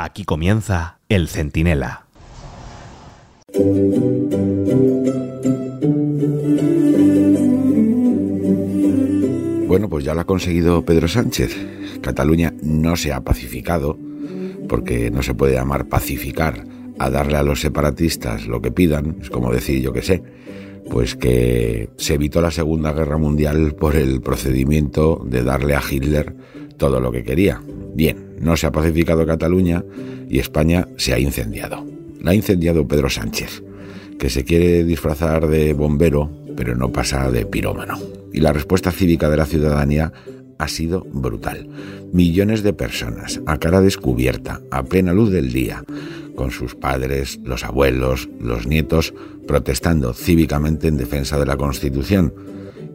Aquí comienza El Centinela. Bueno, pues ya lo ha conseguido Pedro Sánchez. Cataluña no se ha pacificado, porque no se puede llamar pacificar a darle a los separatistas lo que pidan, es como decir, yo que sé, pues que se evitó la Segunda Guerra Mundial por el procedimiento de darle a Hitler todo lo que quería. Bien, no se ha pacificado Cataluña y España se ha incendiado. La ha incendiado Pedro Sánchez, que se quiere disfrazar de bombero, pero no pasa de pirómano. Y la respuesta cívica de la ciudadanía ha sido brutal. Millones de personas, a cara descubierta, a plena luz del día, con sus padres, los abuelos, los nietos, protestando cívicamente en defensa de la Constitución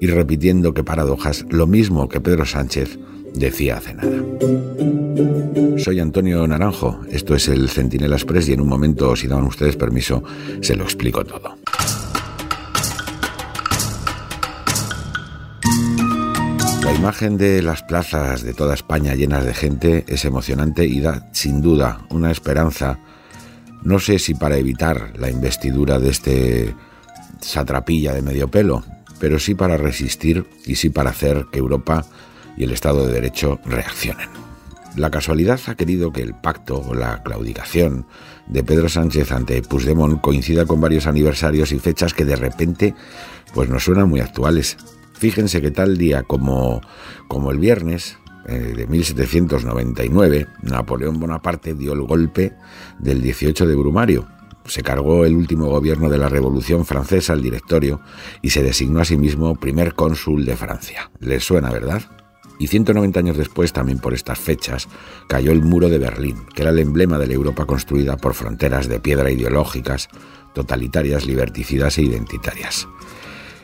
y repitiendo que paradojas lo mismo que Pedro Sánchez decía hace nada. Soy Antonio Naranjo, esto es el Centinela Express y en un momento, si dan ustedes permiso, se lo explico todo. La imagen de las plazas de toda España llenas de gente es emocionante y da, sin duda, una esperanza, no sé si para evitar la investidura de este satrapilla de medio pelo, pero sí para resistir y sí para hacer que Europa y el Estado de Derecho reaccionen. La casualidad ha querido que el pacto o la claudicación de Pedro Sánchez ante Puigdemont coincida con varios aniversarios y fechas que de repente pues nos suenan muy actuales. Fíjense que tal día como, como el viernes eh, de 1799, Napoleón Bonaparte dio el golpe del 18 de Brumario. Se cargó el último gobierno de la Revolución Francesa al directorio y se designó a sí mismo primer cónsul de Francia. ¿Les suena, verdad? Y 190 años después, también por estas fechas, cayó el muro de Berlín, que era el emblema de la Europa construida por fronteras de piedra ideológicas, totalitarias, liberticidas e identitarias.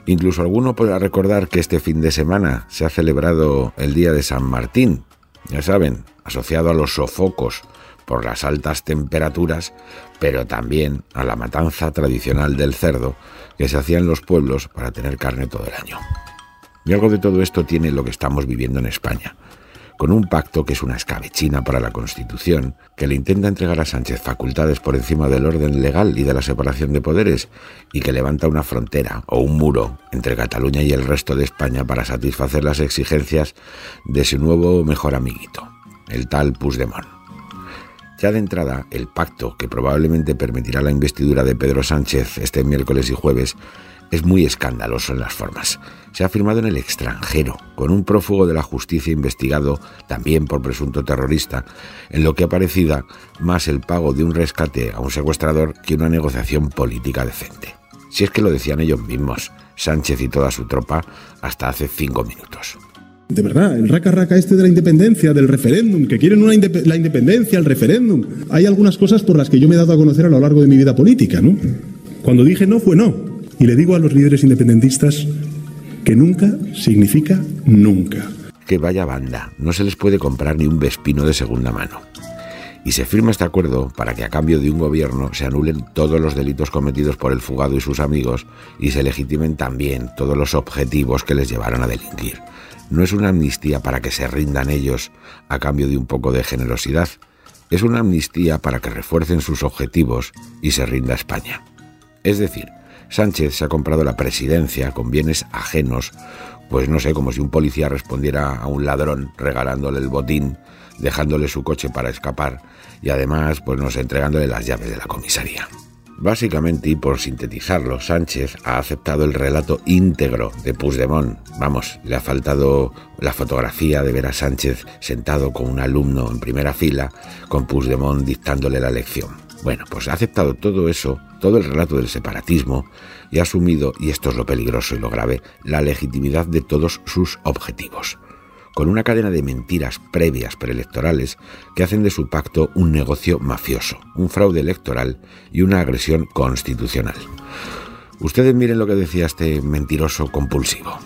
Incluso alguno podrá recordar que este fin de semana se ha celebrado el Día de San Martín, ya saben, asociado a los sofocos por las altas temperaturas, pero también a la matanza tradicional del cerdo que se hacía en los pueblos para tener carne todo el año. Y algo de todo esto tiene lo que estamos viviendo en España, con un pacto que es una escabechina para la Constitución, que le intenta entregar a Sánchez facultades por encima del orden legal y de la separación de poderes, y que levanta una frontera o un muro entre Cataluña y el resto de España para satisfacer las exigencias de su nuevo mejor amiguito, el tal Puigdemont. Ya de entrada, el pacto que probablemente permitirá la investidura de Pedro Sánchez este miércoles y jueves es muy escandaloso en las formas. Se ha firmado en el extranjero, con un prófugo de la justicia investigado también por presunto terrorista, en lo que ha parecido más el pago de un rescate a un secuestrador que una negociación política decente. Si es que lo decían ellos mismos, Sánchez y toda su tropa, hasta hace cinco minutos. De verdad, el raca raca este de la independencia, del referéndum, que quieren una la independencia, el referéndum. Hay algunas cosas por las que yo me he dado a conocer a lo largo de mi vida política, ¿no? Cuando dije no fue no, y le digo a los líderes independentistas que nunca significa nunca. Que vaya banda, no se les puede comprar ni un vespino de segunda mano. Y se firma este acuerdo para que a cambio de un gobierno se anulen todos los delitos cometidos por el fugado y sus amigos y se legitimen también todos los objetivos que les llevaron a delinquir. No es una amnistía para que se rindan ellos a cambio de un poco de generosidad, es una amnistía para que refuercen sus objetivos y se rinda España. Es decir, Sánchez se ha comprado la presidencia con bienes ajenos, pues no sé, como si un policía respondiera a un ladrón regalándole el botín, dejándole su coche para escapar y además, pues no sé, entregándole las llaves de la comisaría. Básicamente, y por sintetizarlo, Sánchez ha aceptado el relato íntegro de Puigdemont. Vamos, le ha faltado la fotografía de ver a Sánchez sentado con un alumno en primera fila, con Puigdemont dictándole la lección. Bueno, pues ha aceptado todo eso, todo el relato del separatismo, y ha asumido, y esto es lo peligroso y lo grave, la legitimidad de todos sus objetivos, con una cadena de mentiras previas preelectorales que hacen de su pacto un negocio mafioso, un fraude electoral y una agresión constitucional. Ustedes miren lo que decía este mentiroso compulsivo.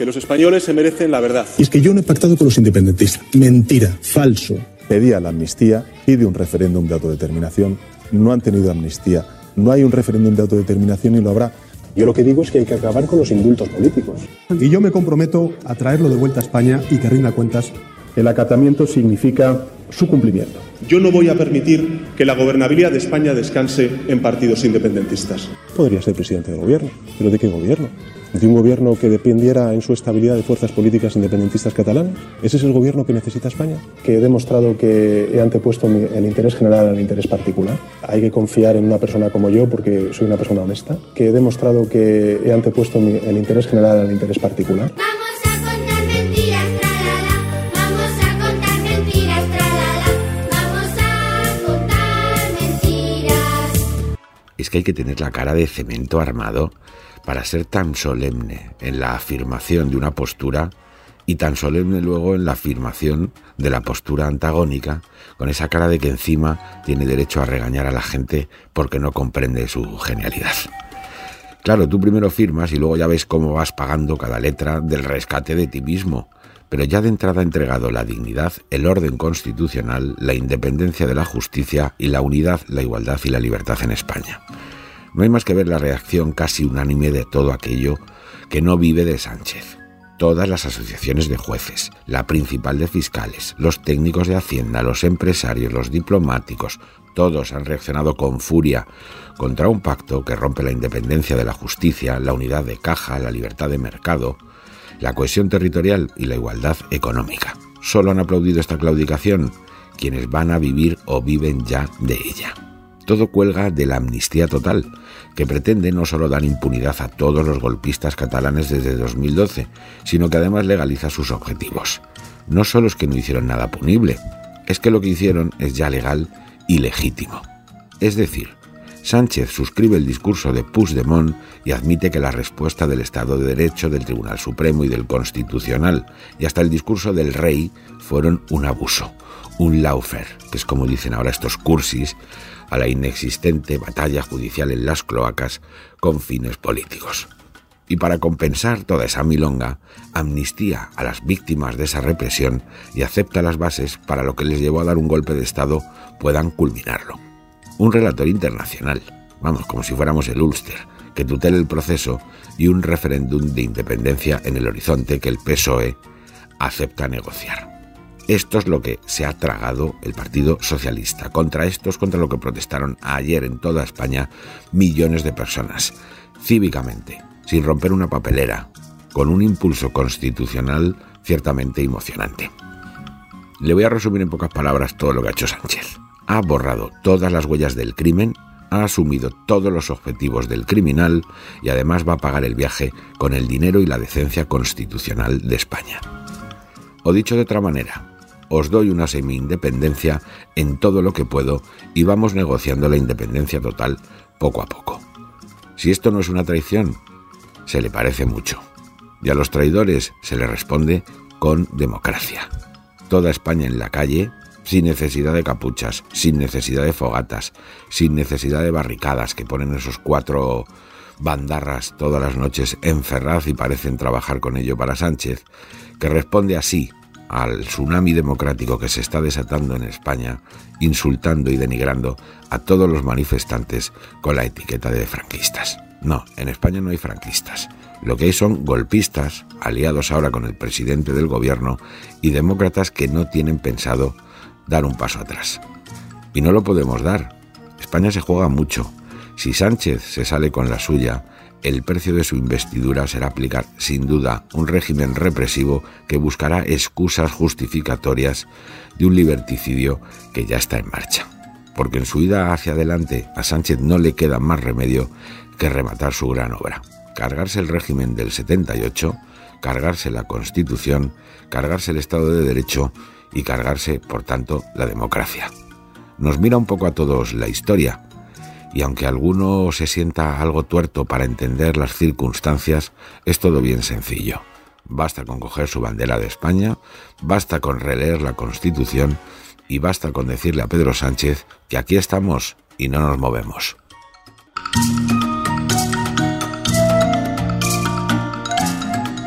que los españoles se merecen la verdad. Y es que yo no he pactado con los independentistas. Mentira, falso. Pedía la amnistía, pide un referéndum de autodeterminación, no han tenido amnistía, no hay un referéndum de autodeterminación y lo habrá Yo lo que digo es que hay que acabar con los indultos políticos. Y yo me comprometo a traerlo de vuelta a España y que rinda cuentas. El acatamiento significa su cumplimiento. Yo no voy a permitir que la gobernabilidad de España descanse en partidos independentistas. Podría ser presidente del gobierno, pero ¿de qué gobierno? ¿De un gobierno que dependiera en su estabilidad de fuerzas políticas independentistas catalanas? ¿Ese es el gobierno que necesita España? Que he demostrado que he antepuesto el interés general al interés particular. Hay que confiar en una persona como yo porque soy una persona honesta. Que he demostrado que he antepuesto el interés general al interés particular. es que hay que tener la cara de cemento armado para ser tan solemne en la afirmación de una postura y tan solemne luego en la afirmación de la postura antagónica, con esa cara de que encima tiene derecho a regañar a la gente porque no comprende su genialidad. Claro, tú primero firmas y luego ya ves cómo vas pagando cada letra del rescate de ti mismo, pero ya de entrada ha entregado la dignidad, el orden constitucional, la independencia de la justicia y la unidad, la igualdad y la libertad en España. No hay más que ver la reacción casi unánime de todo aquello que no vive de Sánchez. Todas las asociaciones de jueces, la principal de fiscales, los técnicos de Hacienda, los empresarios, los diplomáticos, todos han reaccionado con furia contra un pacto que rompe la independencia de la justicia, la unidad de caja, la libertad de mercado, la cohesión territorial y la igualdad económica. Solo han aplaudido esta claudicación quienes van a vivir o viven ya de ella. Todo cuelga de la amnistía total, que pretende no solo dar impunidad a todos los golpistas catalanes desde 2012, sino que además legaliza sus objetivos. No solo es que no hicieron nada punible, es que lo que hicieron es ya legal y legítimo. Es decir, Sánchez suscribe el discurso de Puigdemont y admite que la respuesta del Estado de Derecho, del Tribunal Supremo y del Constitucional, y hasta el discurso del rey, fueron un abuso, un laufer, que es como dicen ahora estos cursis, a la inexistente batalla judicial en las cloacas con fines políticos. Y para compensar toda esa milonga, amnistía a las víctimas de esa represión y acepta las bases para lo que les llevó a dar un golpe de Estado puedan culminarlo. Un relator internacional, vamos, como si fuéramos el Ulster, que tutele el proceso y un referéndum de independencia en el horizonte que el PSOE acepta negociar. Esto es lo que se ha tragado el Partido Socialista. Contra esto es contra lo que protestaron ayer en toda España millones de personas, cívicamente, sin romper una papelera, con un impulso constitucional ciertamente emocionante. Le voy a resumir en pocas palabras todo lo que ha hecho Sánchez. Ha borrado todas las huellas del crimen, ha asumido todos los objetivos del criminal y además va a pagar el viaje con el dinero y la decencia constitucional de España. O dicho de otra manera, os doy una semi-independencia en todo lo que puedo y vamos negociando la independencia total poco a poco. Si esto no es una traición, se le parece mucho. Y a los traidores se le responde con democracia. Toda España en la calle, sin necesidad de capuchas, sin necesidad de fogatas, sin necesidad de barricadas que ponen esos cuatro bandarras todas las noches en Ferraz y parecen trabajar con ello para Sánchez, que responde así al tsunami democrático que se está desatando en España, insultando y denigrando a todos los manifestantes con la etiqueta de franquistas. No, en España no hay franquistas. Lo que hay son golpistas, aliados ahora con el presidente del gobierno, y demócratas que no tienen pensado dar un paso atrás. Y no lo podemos dar. España se juega mucho. Si Sánchez se sale con la suya, el precio de su investidura será aplicar, sin duda, un régimen represivo que buscará excusas justificatorias de un liberticidio que ya está en marcha. Porque en su ida hacia adelante a Sánchez no le queda más remedio que rematar su gran obra. Cargarse el régimen del 78, cargarse la Constitución, cargarse el Estado de Derecho y cargarse, por tanto, la democracia. Nos mira un poco a todos la historia, y aunque alguno se sienta algo tuerto para entender las circunstancias, es todo bien sencillo. Basta con coger su bandera de España, basta con releer la Constitución y basta con decirle a Pedro Sánchez que aquí estamos y no nos movemos.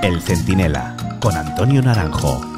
El Centinela, con Antonio Naranjo.